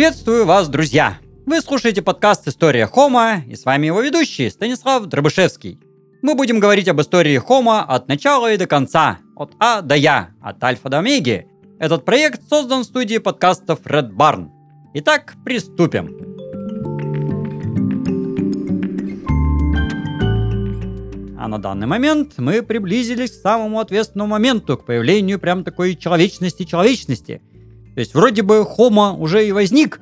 Приветствую вас, друзья! Вы слушаете подкаст «История Хома» и с вами его ведущий Станислав Дробышевский. Мы будем говорить об истории Хома от начала и до конца, от А до Я, от Альфа до Омеги. Этот проект создан в студии подкастов Red Barn. Итак, приступим. А на данный момент мы приблизились к самому ответственному моменту, к появлению прям такой человечности-человечности. То есть вроде бы Хома уже и возник,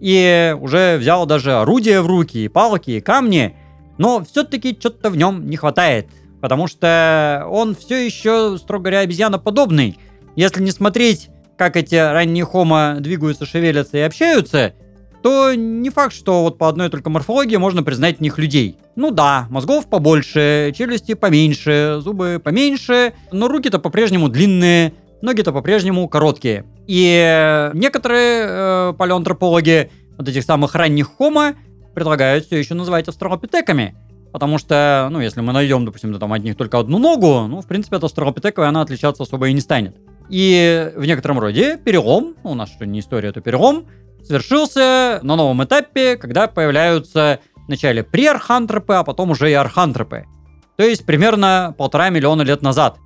и уже взял даже орудия в руки, и палки, и камни, но все-таки что-то в нем не хватает, потому что он все еще, строго говоря, обезьяноподобный. Если не смотреть, как эти ранние хома двигаются, шевелятся и общаются, то не факт, что вот по одной только морфологии можно признать в них людей. Ну да, мозгов побольше, челюсти поменьше, зубы поменьше, но руки-то по-прежнему длинные, ноги-то по-прежнему короткие. И некоторые э, палеоантропологи вот этих самых ранних хома предлагают все еще называть австралопитеками. Потому что, ну, если мы найдем, допустим, там от них только одну ногу, ну, в принципе, от австралопитековой она отличаться особо и не станет. И в некотором роде перелом, ну, у нас что не история, то перелом, совершился на новом этапе, когда появляются вначале приархантропы, а потом уже и архантропы. То есть примерно полтора миллиона лет назад.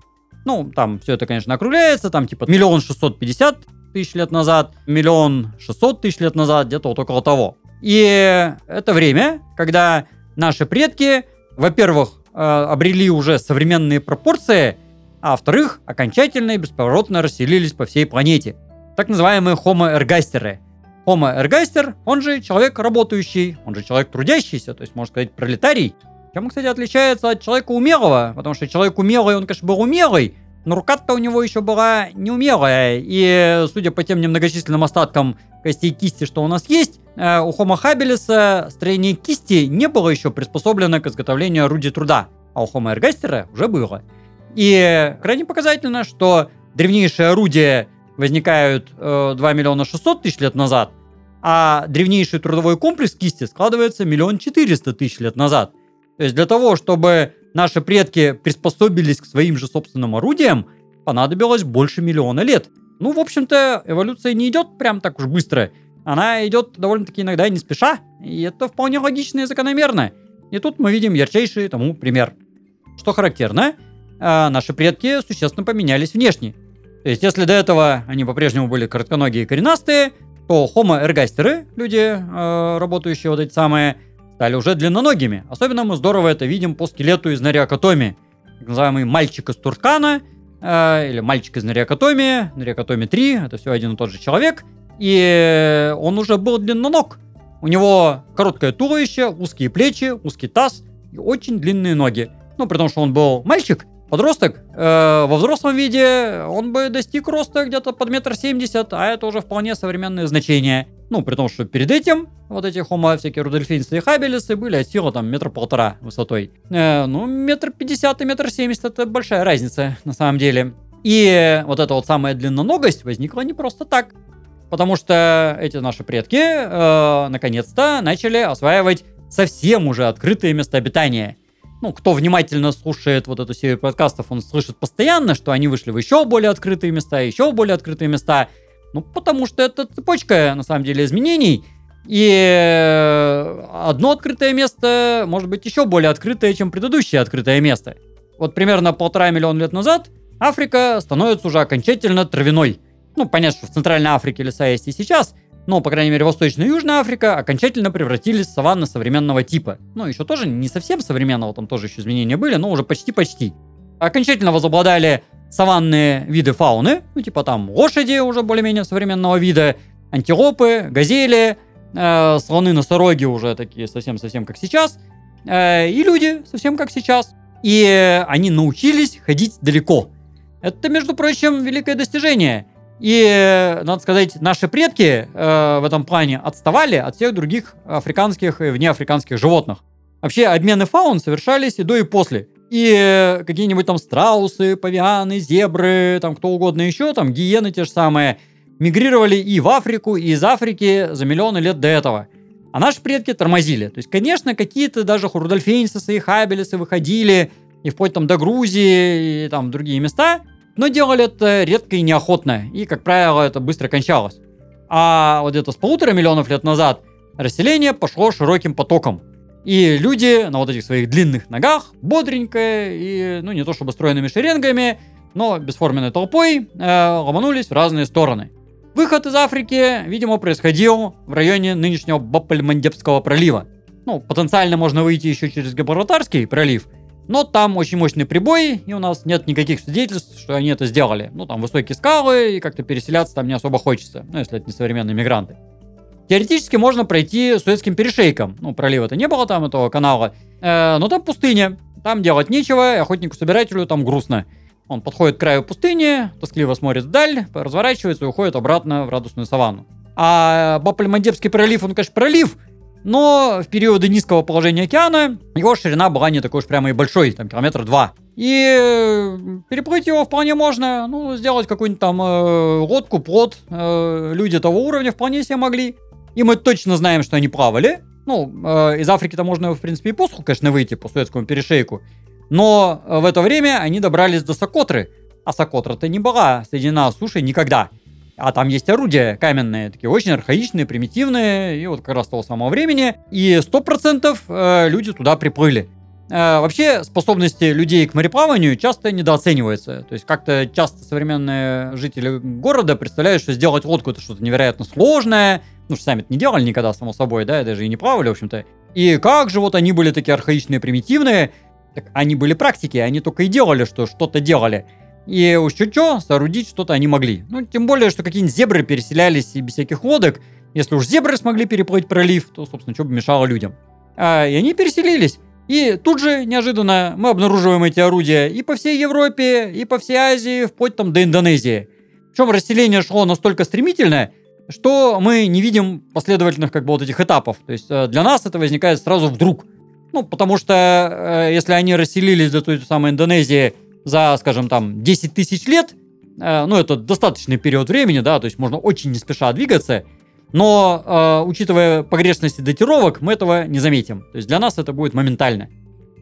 Ну, там все это, конечно, округляется, там типа миллион шестьсот пятьдесят тысяч лет назад, миллион шестьсот тысяч лет назад, где-то вот около того. И это время, когда наши предки, во-первых, э, обрели уже современные пропорции, а во-вторых, окончательно и бесповоротно расселились по всей планете. Так называемые ergaster. Homo ergaster, он же человек работающий, он же человек трудящийся, то есть, можно сказать, пролетарий, чем, кстати, отличается от человека умелого, потому что человек умелый, он, конечно, был умелый, но рука-то у него еще была неумелая, и, судя по тем немногочисленным остаткам костей кисти, что у нас есть, э, у Homo habilis строение кисти не было еще приспособлено к изготовлению орудий труда, а у Homo ergaster уже было. И крайне показательно, что древнейшие орудия возникают э, 2 миллиона 600 тысяч лет назад, а древнейший трудовой комплекс кисти складывается миллион четыреста тысяч лет назад – то есть для того, чтобы наши предки приспособились к своим же собственным орудиям, понадобилось больше миллиона лет. Ну, в общем-то, эволюция не идет прям так уж быстро. Она идет довольно-таки иногда не спеша, и это вполне логично и закономерно. И тут мы видим ярчайший тому пример. Что характерно, э, наши предки существенно поменялись внешне. То есть, если до этого они по-прежнему были коротконогие и коренастые, то homo ergaster, люди, э, работающие вот эти самые, стали уже длинноногими. Особенно мы здорово это видим по скелету из Нариакотоми. Так называемый мальчик из Туркана, э, или мальчик из Нариакотоми, Нариакотоми 3, это все один и тот же человек. И он уже был длинноног. У него короткое туловище, узкие плечи, узкий таз и очень длинные ноги. Ну, при том, что он был мальчик, подросток, э, во взрослом виде он бы достиг роста где-то под метр семьдесят, а это уже вполне современное значение. Ну, при том, что перед этим вот эти хомо, всякие рудольфинцы и хабелисы были от силы там метр полтора высотой. Э, ну, метр пятьдесят и метр семьдесят это большая разница на самом деле. И вот эта вот самая длинноногость возникла не просто так. Потому что эти наши предки э, наконец-то начали осваивать совсем уже открытые места обитания. Ну, кто внимательно слушает вот эту серию подкастов, он слышит постоянно, что они вышли в еще более открытые места, еще более открытые места. Ну, потому что это цепочка, на самом деле, изменений. И э, одно открытое место может быть еще более открытое, чем предыдущее открытое место. Вот примерно полтора миллиона лет назад Африка становится уже окончательно травяной. Ну, понятно, что в Центральной Африке леса есть и сейчас, но, по крайней мере, Восточная и Южная Африка окончательно превратились в саванны современного типа. Ну, еще тоже не совсем современного, там тоже еще изменения были, но уже почти-почти. Окончательно возобладали саванные виды фауны, ну типа там лошади уже более-менее современного вида, антилопы, газели, э, слоны, носороги уже такие совсем-совсем как сейчас, э, и люди совсем как сейчас. И они научились ходить далеко. Это, между прочим, великое достижение. И, надо сказать, наши предки э, в этом плане отставали от всех других африканских и внеафриканских животных. Вообще, обмены фаун совершались и до, и после. И какие-нибудь там страусы, павианы, зебры, там кто угодно еще, там гиены те же самые, мигрировали и в Африку, и из Африки за миллионы лет до этого. А наши предки тормозили. То есть, конечно, какие-то даже рудольфейнсисы и хабелисы выходили, и вплоть там до Грузии, и там другие места, но делали это редко и неохотно, и, как правило, это быстро кончалось. А вот где-то с полутора миллионов лет назад расселение пошло широким потоком. И люди на вот этих своих длинных ногах, бодренько и, ну, не то чтобы стройными шеренгами, но бесформенной толпой э, ломанулись в разные стороны. Выход из Африки, видимо, происходил в районе нынешнего Баппель-Мандебского пролива. Ну, потенциально можно выйти еще через Гибралтарский пролив, но там очень мощный прибой, и у нас нет никаких свидетельств, что они это сделали. Ну, там высокие скалы, и как-то переселяться там не особо хочется, ну, если это не современные мигранты. Теоретически можно пройти Суэцким перешейком. Ну, пролива-то не было там, этого канала. Э, но там пустыня. Там делать нечего, охотнику-собирателю там грустно. Он подходит к краю пустыни, тоскливо смотрит вдаль, разворачивается и уходит обратно в радостную саванну. А Бапальмандебский пролив, он, конечно, пролив, но в периоды низкого положения океана его ширина была не такой уж прямо и большой, там километр два. И э, переплыть его вполне можно, ну, сделать какую-нибудь там э, лодку, плот. Э, люди того уровня вполне себе могли. И мы точно знаем, что они плавали. Ну, э, из Африки-то можно, в принципе, и по суху, конечно, выйти по Суэцкому перешейку. Но э, в это время они добрались до Сокотры. А Сокотра-то не была соединена с сушей никогда. А там есть орудия каменные, такие очень архаичные, примитивные, и вот как раз того самого времени. И 100% э, люди туда приплыли. Э, вообще способности людей к мореплаванию часто недооцениваются. То есть как-то часто современные жители города представляют, что сделать лодку это что-то невероятно сложное. Ну, что сами это не делали никогда, само собой, да, даже и не плавали, в общем-то. И как же вот они были такие архаичные, примитивные. Так они были практики, они только и делали, что что-то делали. И уж чуть-чуть соорудить что-то они могли. Ну, тем более, что какие-нибудь зебры переселялись и без всяких лодок. Если уж зебры смогли переплыть пролив, то, собственно, что бы мешало людям. А, и они переселились. И тут же, неожиданно, мы обнаруживаем эти орудия и по всей Европе, и по всей Азии, вплоть там до Индонезии. Причем расселение шло настолько стремительно, что мы не видим последовательных как бы вот этих этапов. То есть э, для нас это возникает сразу вдруг. Ну, потому что э, если они расселились до той самой Индонезии за, скажем, там, 10 тысяч лет, э, ну, это достаточный период времени, да, то есть можно очень не спеша двигаться, но, э, учитывая погрешности датировок, мы этого не заметим. То есть для нас это будет моментально.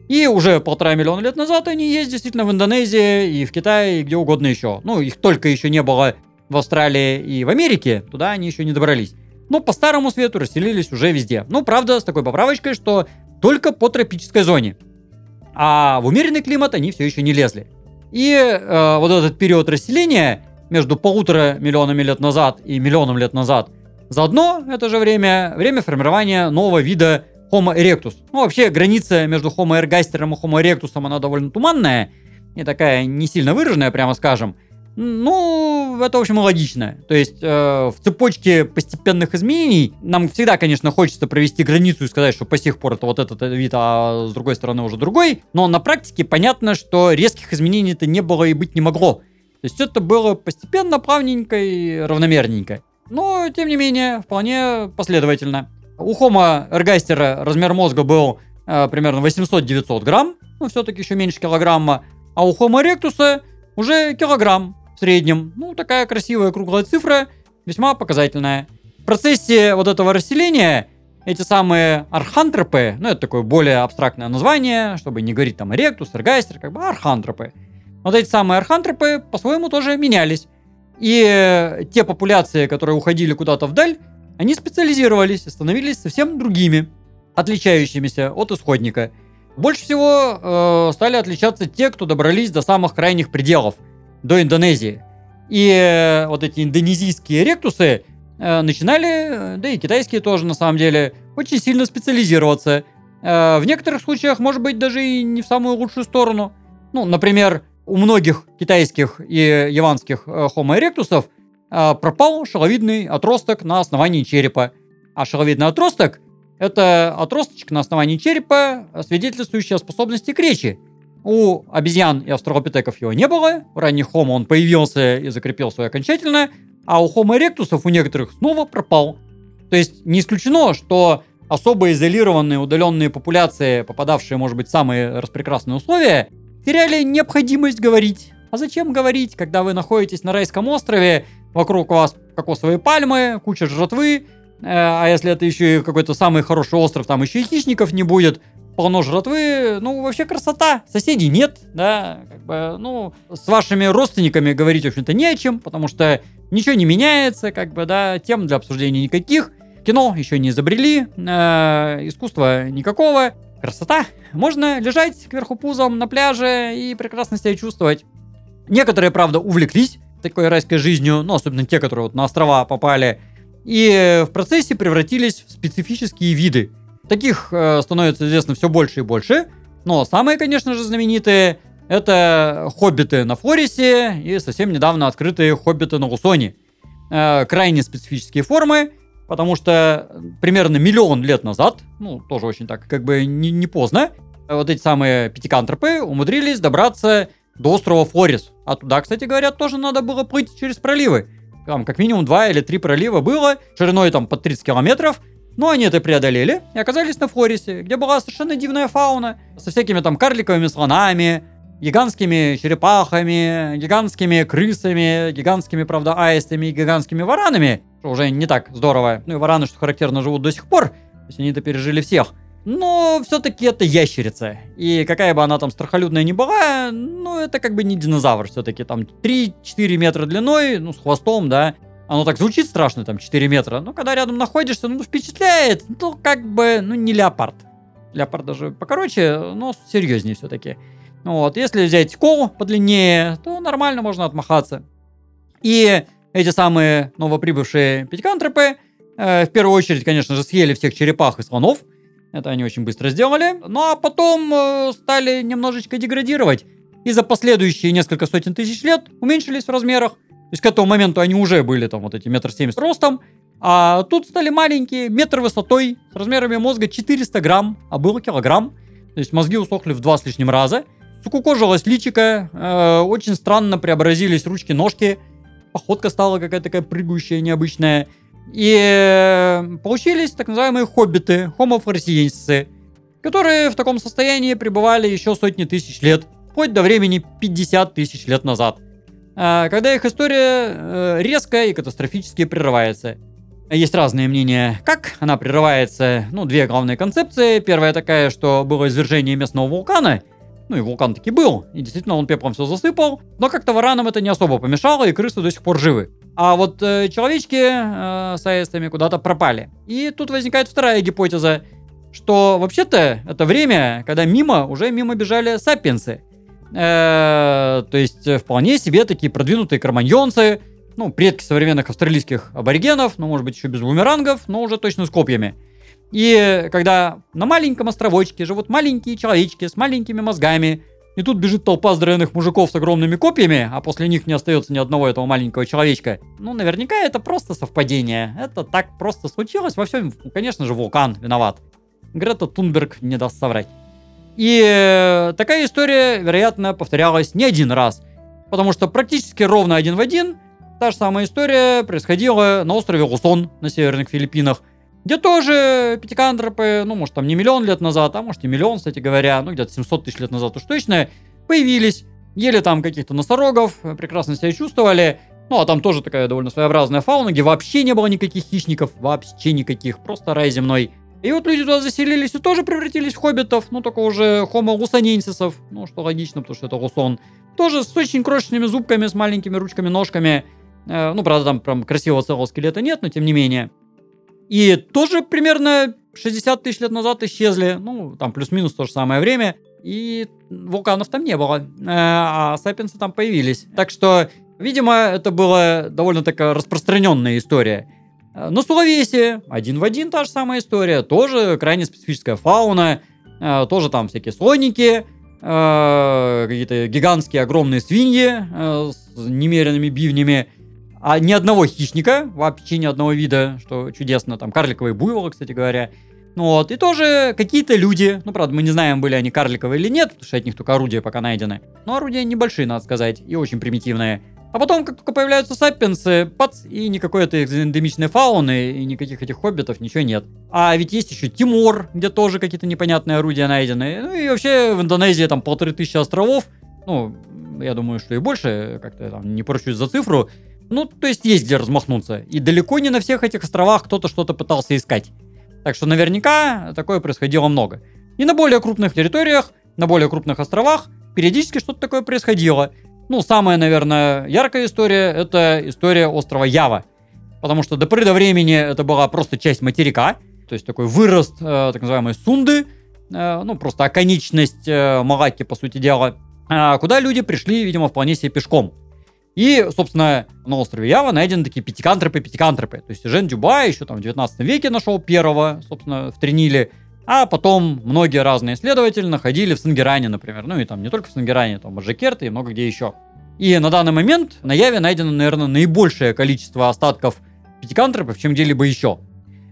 И уже полтора миллиона лет назад они есть действительно в Индонезии и в Китае, и где угодно еще. Ну, их только еще не было в Австралии и в Америке, туда они еще не добрались. Но по старому свету расселились уже везде. Ну, правда, с такой поправочкой, что только по тропической зоне. А в умеренный климат они все еще не лезли. И э, вот этот период расселения между полутора миллионами лет назад и миллионом лет назад, заодно это же время, время формирования нового вида Homo erectus. Ну, вообще, граница между Homo ergasterом и Homo erectus, она довольно туманная, и такая не сильно выраженная, прямо скажем. Ну, это, в общем, логично. То есть э, в цепочке постепенных изменений нам всегда, конечно, хочется провести границу и сказать, что по сих пор это вот этот вид, а с другой стороны уже другой. Но на практике понятно, что резких изменений-то не было и быть не могло. То есть это было постепенно, плавненько и равномерненько. Но, тем не менее, вполне последовательно. У Homo эргастера размер мозга был э, примерно 800-900 грамм, ну, все-таки еще меньше килограмма. А у Homo erectus уже килограмм среднем. Ну, такая красивая круглая цифра, весьма показательная. В процессе вот этого расселения эти самые архантропы, ну это такое более абстрактное название, чтобы не говорить там эректус, эргайстер, как бы архантропы. Вот эти самые архантропы по-своему тоже менялись. И те популяции, которые уходили куда-то вдаль, они специализировались и становились совсем другими, отличающимися от исходника. Больше всего э, стали отличаться те, кто добрались до самых крайних пределов – до Индонезии. И э, вот эти индонезийские ректусы э, начинали, да и китайские тоже на самом деле, очень сильно специализироваться. Э, в некоторых случаях, может быть, даже и не в самую лучшую сторону. Ну, например, у многих китайских и яванских Homo erectus'ов пропал шеловидный отросток на основании черепа. А шеловидный отросток – это отросточек на основании черепа, свидетельствующий о способности к речи. У обезьян и австралопитеков его не было, у ранних Homo он появился и закрепился окончательно, а у Homo erectus у некоторых снова пропал. То есть не исключено, что особо изолированные удаленные популяции, попадавшие, может быть, в самые распрекрасные условия, теряли необходимость говорить. А зачем говорить, когда вы находитесь на райском острове, вокруг вас кокосовые пальмы, куча жратвы, э, а если это еще и какой-то самый хороший остров, там еще и хищников не будет, полно жратвы, ну, вообще красота. Соседей нет, да, как бы, ну, с вашими родственниками говорить, в общем-то, не о чем, потому что ничего не меняется, как бы, да, тем для обсуждения никаких. Кино еще не изобрели, э, искусства никакого, красота. Можно лежать кверху пузом на пляже и прекрасно себя чувствовать. Некоторые, правда, увлеклись такой райской жизнью, ну, особенно те, которые вот на острова попали, и в процессе превратились в специфические виды. Таких э, становится известно все больше и больше, но самые, конечно же, знаменитые это хоббиты на Флорисе и совсем недавно открытые хоббиты на Русоне. Э, крайне специфические формы, потому что примерно миллион лет назад, ну, тоже очень так, как бы не, не поздно, вот эти самые пятикантропы умудрились добраться до острова Флорис. А туда, кстати говоря, тоже надо было плыть через проливы. Там как минимум два или три пролива было, шириной там под 30 километров. Но они это преодолели и оказались на Флорисе, где была совершенно дивная фауна, со всякими там карликовыми слонами, гигантскими черепахами, гигантскими крысами, гигантскими, правда, аистами и гигантскими варанами, что уже не так здорово. Ну и вараны, что характерно, живут до сих пор, то есть они это пережили всех. Но все-таки это ящерица. И какая бы она там страхолюдная ни была, ну это как бы не динозавр все-таки. Там 3-4 метра длиной, ну с хвостом, да. Оно так звучит страшно, там 4 метра. Но когда рядом находишься, ну впечатляет. Ну как бы, ну не леопард. Леопард даже покороче, но серьезнее все-таки. Вот, если взять кол подлиннее, то нормально можно отмахаться. И эти самые новоприбывшие пятикантропы, э, в первую очередь, конечно же, съели всех черепах и слонов, это они очень быстро сделали. Ну а потом э, стали немножечко деградировать. И за последующие несколько сотен тысяч лет уменьшились в размерах. Есть к этому моменту они уже были там вот эти метр семьдесят ростом. А тут стали маленькие, метр высотой, с размерами мозга 400 грамм, а было килограмм. То есть мозги усохли в два с лишним раза. Сукукожилось личико, э, очень странно преобразились ручки-ножки. Походка стала какая-то такая прыгающая, необычная. И э, получились так называемые хоббиты, homo floresiensis, которые в таком состоянии пребывали еще сотни тысяч лет, вплоть до времени 50 тысяч лет назад, когда их история э, резко и катастрофически прерывается. Есть разные мнения, как она прерывается. Ну, две главные концепции. Первая такая, что было извержение местного вулкана, ну и вулкан таки был, и действительно он пеплом все засыпал, но как-то варанам это не особо помешало, и крысы до сих пор живы. А вот э, человечки э, с аистами куда-то пропали. И тут возникает вторая гипотеза, что вообще-то это время, когда мимо уже мимо бежали сапиенсы. Э, то есть э, вполне себе такие продвинутые кроманьонцы, ну, предки современных австралийских аборигенов, ну, может быть, еще без бумерангов, но уже точно с копьями. И когда на маленьком островочке живут маленькие человечки с маленькими мозгами, и тут бежит толпа здоровенных мужиков с огромными копьями, а после них не остается ни одного этого маленького человечка. Ну, наверняка это просто совпадение. Это так просто случилось. Во всем, конечно же, вулкан виноват. Грета Тунберг не даст соврать. И э, такая история, вероятно, повторялась не один раз. Потому что практически ровно один в один та же самая история происходила на острове Лусон на северных Филиппинах где тоже пятикантропы, ну, может, там не миллион лет назад, а может и миллион, кстати говоря, ну, где-то 700 тысяч лет назад уж точно, появились, ели там каких-то носорогов, прекрасно себя чувствовали, ну, а там тоже такая довольно своеобразная фауна, где вообще не было никаких хищников, вообще никаких, просто рай земной. И вот люди туда заселились и тоже превратились в хоббитов, ну, только уже хомо лусоненсисов, ну, что логично, потому что это лусон. Тоже с очень крошечными зубками, с маленькими ручками-ножками. Э, ну, правда, там прям красивого целого скелета нет, но тем не менее. И тоже примерно 60 тысяч лет назад исчезли. Ну, там плюс-минус то же самое время. И вулканов там не было. Э, а сапиенсы там появились. Так что, видимо, это была довольно такая распространенная история. Э, на Сулавесе один в один та же самая история. Тоже крайне специфическая фауна. Э, тоже там всякие слоники. Какие-то гигантские огромные свиньи с немеренными бивнями а ни одного хищника, вообще ни одного вида, что чудесно, там карликовые буйволы, кстати говоря. Ну вот, и тоже какие-то люди, ну, правда, мы не знаем, были они карликовые или нет, потому что от них только орудия пока найдены. Но орудия небольшие, надо сказать, и очень примитивные. А потом, как только появляются саппинсы, пац, и никакой этой эндемичной фауны, и никаких этих хоббитов, ничего нет. А ведь есть еще Тимор, где тоже какие-то непонятные орудия найдены. Ну и вообще в Индонезии там полторы тысячи островов. Ну, я думаю, что и больше, как-то там не поручусь за цифру. Ну, то есть есть где размахнуться. И далеко не на всех этих островах кто-то что-то пытался искать. Так что наверняка такое происходило много. И на более крупных территориях, на более крупных островах периодически что-то такое происходило. Ну, самая, наверное, яркая история – это история острова Ява. Потому что до поры до времени это была просто часть материка, то есть такой вырост э, так называемой сунды, э, ну, просто оконечность э, Малаки, по сути дела, э, куда люди пришли, видимо, вполне себе пешком. И, собственно, на острове Ява найдены такие пятикантропы-пятикантропы. То есть Жен Дюба еще там в 19 веке нашел первого, собственно, в Триниле. А потом многие разные исследователи находили в Сангеране, например. Ну и там не только в Сангеране, там Ажекерте и много где еще. И на данный момент на Яве найдено, наверное, наибольшее количество остатков пятикантропов, чем где-либо еще.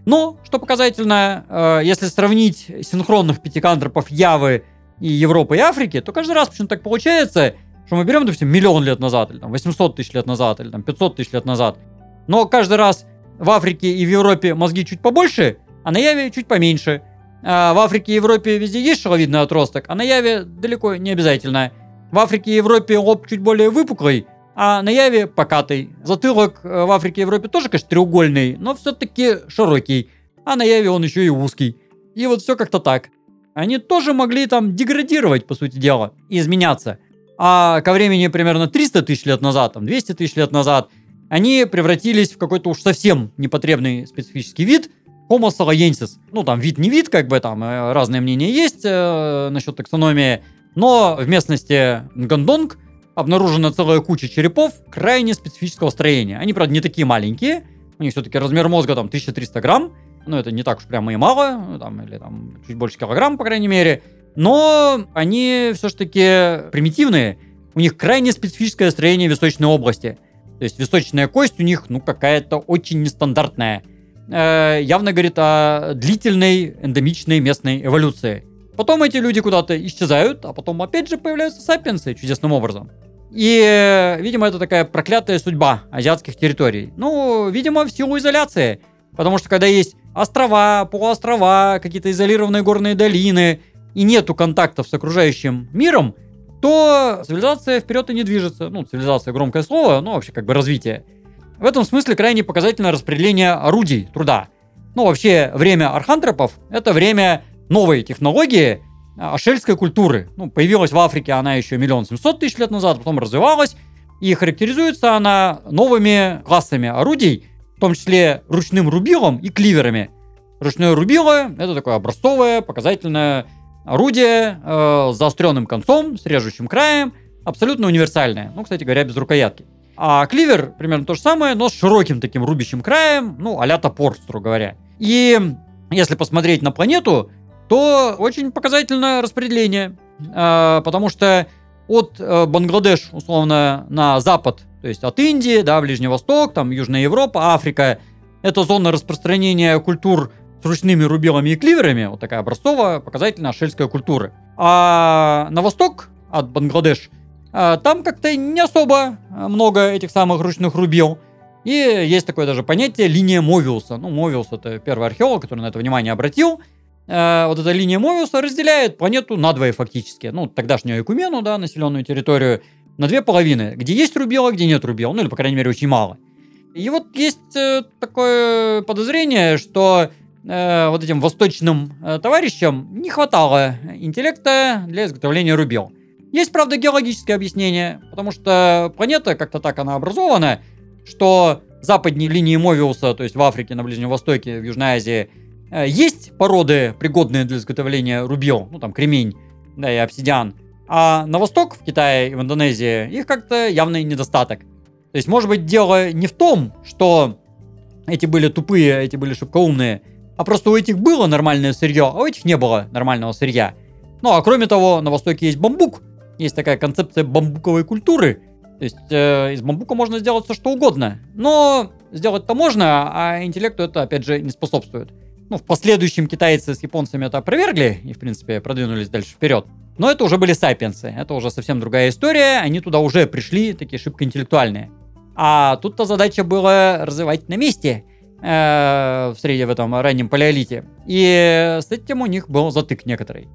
Но, что показательно, э, если сравнить синхронных пятикантропов Явы и Европы и Африки, то каждый раз почему-то так получается, что мы берем, допустим, миллион лет назад, или там 800 тысяч лет назад, или там 500 тысяч лет назад. Но каждый раз в Африке и в Европе мозги чуть побольше, а на Яве чуть поменьше. А в Африке и Европе везде есть шеловидный отросток, а на Яве далеко не обязательно. В Африке и Европе лоб чуть более выпуклый, а на Яве покатый. Затылок э, в Африке и Европе тоже, конечно, треугольный, но все-таки широкий. А на Яве он еще и узкий. И вот все как-то так. Они тоже могли там деградировать, по сути дела, и изменяться а ко времени примерно 300 тысяч лет назад, там 200 тысяч лет назад, они превратились в какой-то уж совсем непотребный специфический вид Homo saloensis. Ну, там вид не вид, как бы там э, разные мнения есть э, насчет таксономии, но в местности Нгандонг обнаружена целая куча черепов крайне специфического строения. Они, правда, не такие маленькие, у них все-таки размер мозга там 1300 грамм, ну, это не так уж прямо и мало, там, или там чуть больше килограмм, по крайней мере. Но они все-таки примитивные. У них крайне специфическое строение височной области. То есть височная кость у них, ну, какая-то очень нестандартная. Э, явно говорит о длительной эндемичной местной эволюции. Потом эти люди куда-то исчезают, а потом опять же появляются сапиенсы чудесным образом. И, видимо, это такая проклятая судьба азиатских территорий. Ну, видимо, в силу изоляции. Потому что когда есть острова, полуострова, какие-то изолированные горные долины, и нету контактов с окружающим миром, то цивилизация вперед и не движется. Ну, цивилизация громкое слово, но вообще как бы развитие. В этом смысле крайне показательно распределение орудий труда. Ну, вообще, время архантропов — это время новой технологии, ашельской культуры. Ну, появилась в Африке она еще миллион семьсот тысяч лет назад, потом развивалась, и характеризуется она новыми классами орудий, в том числе ручным рубилом и кливерами. Ручное рубило — это такое образцовое, показательное Орудие э, с заостренным концом, с режущим краем, абсолютно универсальное. Ну, кстати говоря, без рукоятки. А кливер примерно то же самое, но с широким таким рубящим краем, ну, а топор, строго говоря. И если посмотреть на планету, то очень показательное распределение. Э, потому что от э, Бангладеш, условно, на запад, то есть от Индии, да, Ближний Восток, там Южная Европа, Африка, это зона распространения культур с ручными рубилами и кливерами, вот такая образцовая, показательная шельская культура. А на восток от Бангладеш а, там как-то не особо много этих самых ручных рубил. И есть такое даже понятие линия Мовиуса. Ну, Мовиус это первый археолог, который на это внимание обратил. А, вот эта линия Мовиуса разделяет планету на двое фактически. Ну, тогдашнюю Экумену, да, населенную территорию, на две половины. Где есть рубила, где нет рубил. Ну, или, по крайней мере, очень мало. И вот есть э, такое подозрение, что э, вот этим восточным э, товарищам не хватало интеллекта для изготовления рубил. Есть, правда, геологическое объяснение, потому что планета как-то так она образована, что западней линии Мовиуса, то есть в Африке, на Ближнем Востоке, в Южной Азии, э, есть породы, пригодные для изготовления рубил, ну там кремень, да, и обсидиан. А на восток, в Китае и в Индонезии, их как-то явный недостаток. То есть, может быть, дело не в том, что эти были тупые, эти были шибкоумные, а просто у этих было нормальное сырье, а у этих не было нормального сырья. Ну а кроме того, на Востоке есть бамбук. Есть такая концепция бамбуковой культуры. То есть э, из бамбука можно сделать все что угодно. Но сделать-то можно, а интеллекту это опять же не способствует. Ну, в последующем китайцы с японцами это опровергли и, в принципе, продвинулись дальше вперед. Но это уже были сапиенсы. Это уже совсем другая история. Они туда уже пришли, такие шибко интеллектуальные. А тут-то задача была развивать на месте. Э, в среде в этом раннем палеолите. И с этим у них был затык некоторый.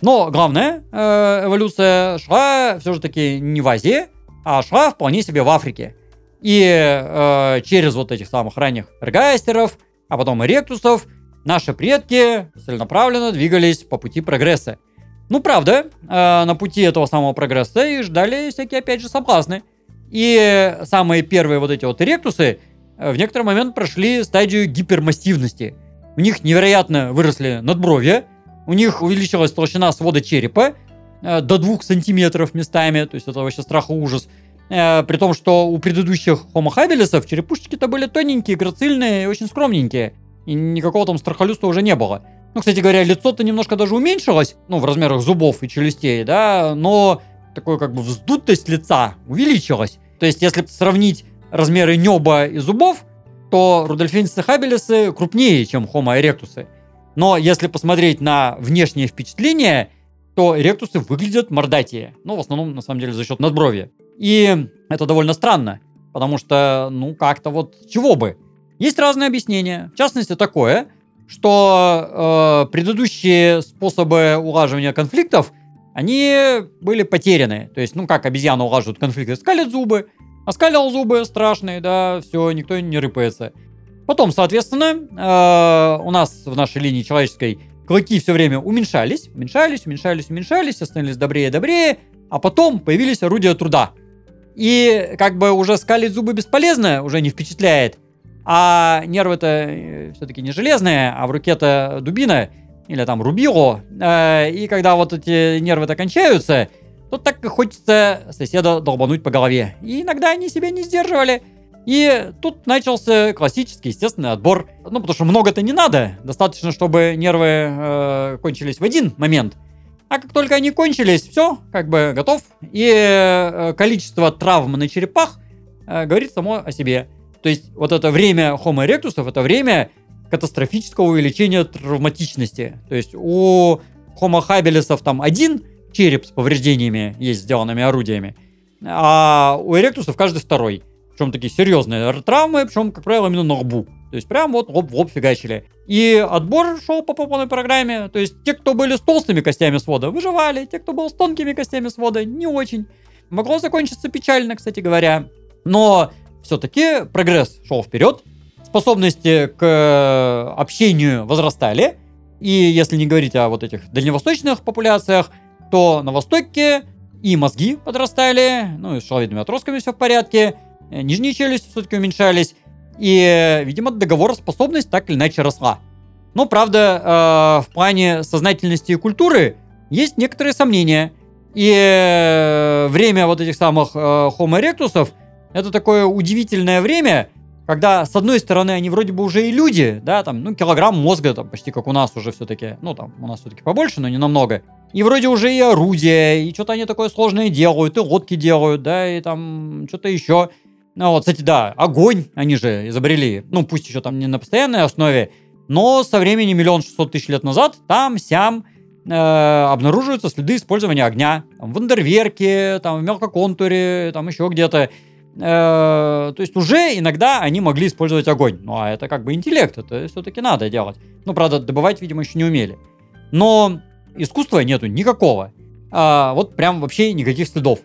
Но главное, э, эволюция шла все же таки не в Азии, а шла вполне себе в Африке. И э, через вот этих самых ранних эргайстеров, а потом эректусов, наши предки целенаправленно двигались по пути прогресса. Ну, правда, э, на пути этого самого прогресса и ждали всякие, опять же, соблазны. И самые первые вот эти вот эректусы э, в некоторый момент прошли стадию гипермассивности. У них невероятно выросли надбровья, у них увеличилась толщина свода черепа э, до 2 сантиметров местами, то есть это вообще страх и ужас. Э, при том, что у предыдущих Homo habilis черепушечки-то были тоненькие, грацильные и очень скромненькие. И никакого там страхолюства уже не было. Ну, кстати говоря, лицо-то немножко даже уменьшилось, ну, в размерах зубов и челюстей, да, но такое как бы вздутость лица увеличилась. То есть, если сравнить размеры неба и зубов, то рудольфинцы хабелисы крупнее, чем Homo erectus. Но если посмотреть на внешнее впечатление, то эректусы выглядят мордатее. Ну, в основном, на самом деле, за счет надбровья. И это довольно странно, потому что, ну, как-то вот чего бы. Есть разные объяснения. В частности, такое, что э, предыдущие способы улаживания конфликтов они были потеряны. То есть, ну как обезьяна улаживают конфликты, скалят зубы, оскалил зубы страшные, да, все, никто не рыпается. Потом, соответственно, э, у нас в нашей линии человеческой клыки все время уменьшались, уменьшались, уменьшались, уменьшались, становились добрее и добрее, а потом появились орудия труда. И как бы уже скалить зубы бесполезно, уже не впечатляет, а нервы-то э, все-таки не железные, а в руке-то дубина, или там рубило, э, и когда вот эти нервы-то кончаются, то так и хочется соседа долбануть по голове. И иногда они себя не сдерживали. И тут начался классический естественный отбор. Ну, потому что много-то не надо. Достаточно, чтобы нервы э, кончились в один момент. А как только они кончились, все, как бы готов. И э, количество травм на черепах э, говорит само о себе. То есть вот это время Homo erectus, это время катастрофического увеличения травматичности. То есть у Homo habilis там один череп с повреждениями есть сделанными орудиями, а у эректусов каждый второй. Причем такие серьезные травмы, причем, как правило, именно на лбу. То есть прям вот лоб в лоб фигачили. И отбор шел по полной программе. То есть те, кто были с толстыми костями свода, выживали. Те, кто был с тонкими костями свода, не очень. Могло закончиться печально, кстати говоря. Но все-таки прогресс шел вперед способности к э, общению возрастали. И если не говорить о вот этих дальневосточных популяциях, то на Востоке и мозги подрастали, ну и с шаловидными отростками все в порядке, нижние челюсти все-таки уменьшались, и, видимо, договороспособность так или иначе росла. Но, правда, э, в плане сознательности и культуры есть некоторые сомнения. И э, время вот этих самых э, Homo erectus это такое удивительное время, когда, с одной стороны, они вроде бы уже и люди, да, там, ну, килограмм мозга, там, почти как у нас уже все-таки, ну, там, у нас все-таки побольше, но не намного. И вроде уже и орудия, и что-то они такое сложное делают, и лодки делают, да, и там что-то еще. Ну, вот, кстати, да, огонь они же изобрели, ну, пусть еще там не на постоянной основе, но со времени миллион шестьсот тысяч лет назад там, сям, э, обнаруживаются следы использования огня. Там, в Андерверке, там, в мелкоконтуре, там еще где-то. Э, то есть уже иногда они могли использовать огонь. Ну а это как бы интеллект, это все-таки надо делать. Ну, правда, добывать, видимо, еще не умели. Но искусства нету никакого. А, вот прям вообще никаких следов.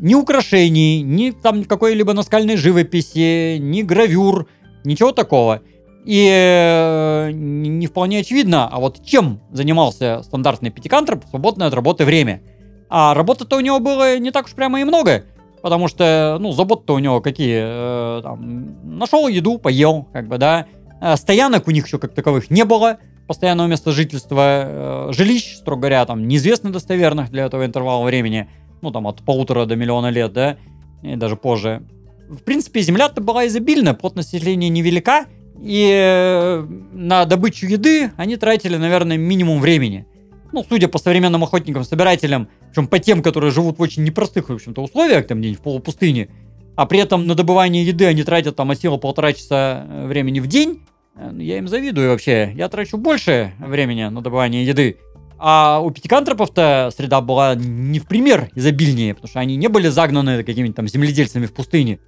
Ни украшений, ни там какой-либо наскальной живописи, ни гравюр, ничего такого. И э, не вполне очевидно, а вот чем занимался стандартный пятикантроп в свободное от работы время. А работы-то у него было не так уж прямо и много. Потому что, ну, забот-то у него какие, э, там, нашел еду, поел, как бы, да. Э, стоянок у них еще как таковых не было, постоянного места жительства, э, жилищ, строго говоря, там, неизвестно достоверных для этого интервала времени, ну, там, от полутора до миллиона лет, да, и даже позже. В принципе, земля-то была изобильна, плотность населения невелика, и э, на добычу еды они тратили, наверное, минимум времени – ну, судя по современным охотникам-собирателям, причем по тем, которые живут в очень непростых, в общем-то, условиях, там где-нибудь в полупустыне, а при этом на добывание еды они тратят там от силы полтора часа э, времени в день, э, я им завидую вообще. Я трачу больше времени на добывание еды. А у пятикантропов-то среда была не в пример изобильнее, потому что они не были загнаны какими-то там земледельцами в пустыне.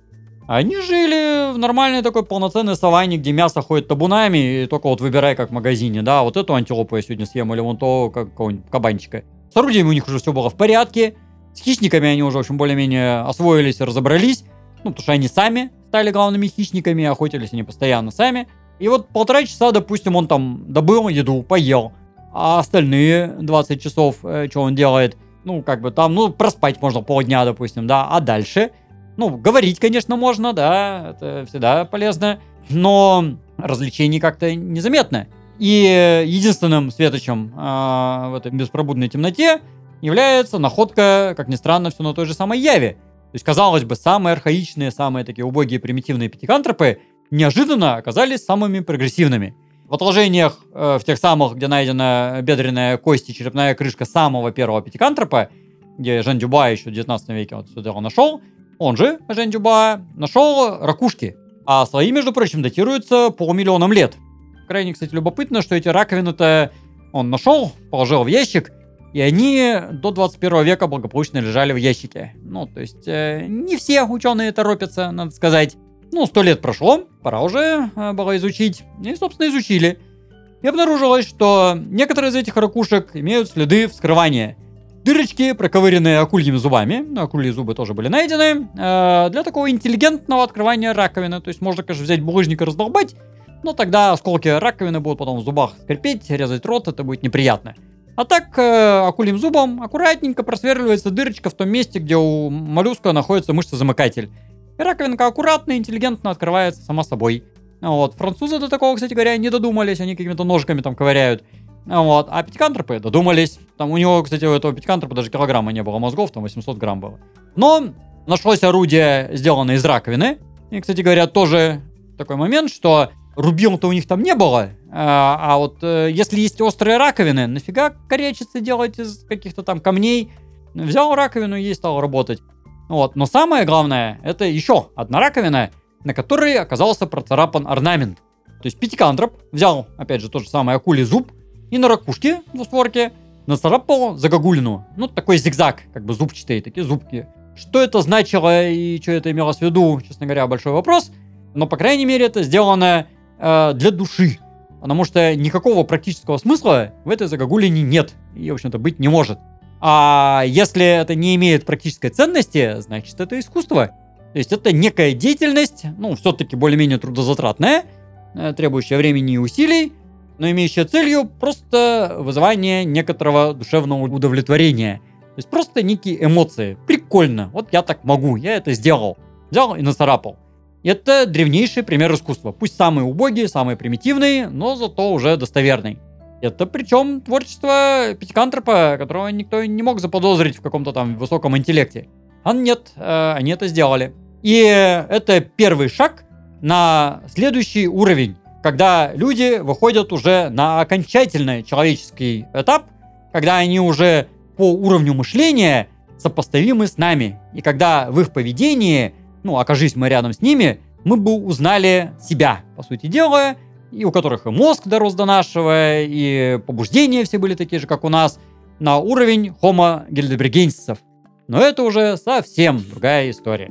Они жили в нормальной такой полноценной саванне, где мясо ходит табунами, и только вот выбирай как в магазине, да, вот эту антилопу я сегодня съем, или вон то какого-нибудь кабанчика. С орудиями у них уже все было в порядке, с хищниками они уже, в общем, более-менее освоились и разобрались, ну, потому что они сами стали главными хищниками, охотились они постоянно сами. И вот полтора часа, допустим, он там добыл еду, поел, а остальные 20 часов, э, что он делает? Ну, как бы там, ну, проспать можно полдня, допустим, да, а дальше? Ну, говорить, конечно, можно, да, это всегда полезно, но развлечений как-то незаметно. И единственным светочем э, в этой беспробудной темноте является находка, как ни странно, все на той же самой Яве. То есть, казалось бы, самые архаичные, самые такие убогие, примитивные пятикантропы неожиданно оказались самыми прогрессивными. В отложениях, э, в тех самых, где найдена бедренная кость и черепная крышка самого первого пятикантропа, где Жан Дюба еще в 19 веке вот сюда нашел, он же, Жан Дюба, нашел ракушки. А слои, между прочим, датируются полумиллионам лет. Крайне, кстати, любопытно, что эти раковины-то он нашел, положил в ящик, и они до 21 века благополучно лежали в ящике. Ну, то есть, э, не все ученые торопятся, надо сказать. Ну, сто лет прошло, пора уже э, было изучить. И, собственно, изучили. И обнаружилось, что некоторые из этих ракушек имеют следы вскрывания. Дырочки, проковыренные акульими зубами, ну, акульи зубы тоже были найдены, э, для такого интеллигентного открывания раковины. То есть можно, конечно, взять булыжник и раздолбать, но тогда осколки раковины будут потом в зубах скрипеть, резать рот, это будет неприятно. А так, э, акульим зубом аккуратненько просверливается дырочка в том месте, где у моллюска находится мышца-замыкатель. И раковинка аккуратно, интеллигентно открывается сама собой. Вот. Французы до такого, кстати говоря, не додумались, они какими-то ножками там ковыряют. Вот. А пятикантропы додумались. Там у него, кстати, у этого пятикантропа даже килограмма не было мозгов, там 800 грамм было. Но нашлось орудие, сделанное из раковины. И, кстати говоря, тоже такой момент, что рубил-то у них там не было. А, а вот э, если есть острые раковины, нафига корячиться делать из каких-то там камней? Взял раковину и ей стал работать. Вот. Но самое главное, это еще одна раковина, на которой оказался процарапан орнамент. То есть пятикантроп взял, опять же, тот же самый акулий зуб и на ракушке двустворке нацарапал загогулину. Ну, такой зигзаг, как бы зубчатые такие зубки. Что это значило и что это имелось в виду, честно говоря, большой вопрос. Но, по крайней мере, это сделано э, для души. Потому что никакого практического смысла в этой загогулине нет. И, в общем-то, быть не может. А если это не имеет практической ценности, значит это искусство. То есть это некая деятельность, ну, все-таки более-менее трудозатратная, э, требующая времени и усилий, но имеющая целью просто вызывание некоторого душевного удовлетворения. То есть просто некие эмоции. Прикольно. Вот я так могу, я это сделал. Взял и нацарапал. Это древнейший пример искусства. Пусть самый убогий, самый примитивный, но зато уже достоверный. Это причем творчество Пятикантропа, которого никто не мог заподозрить в каком-то там высоком интеллекте. А нет, э, они это сделали. И это первый шаг на следующий уровень, когда люди выходят уже на окончательный человеческий этап, когда они уже по уровню мышления сопоставимы с нами. И когда в их поведении, ну, окажись мы рядом с ними, мы бы узнали себя, по сути дела, и у которых и мозг дорос до нашего, и побуждения все были такие же, как у нас, на уровень Homo heidelbergensis. Но это уже совсем другая история.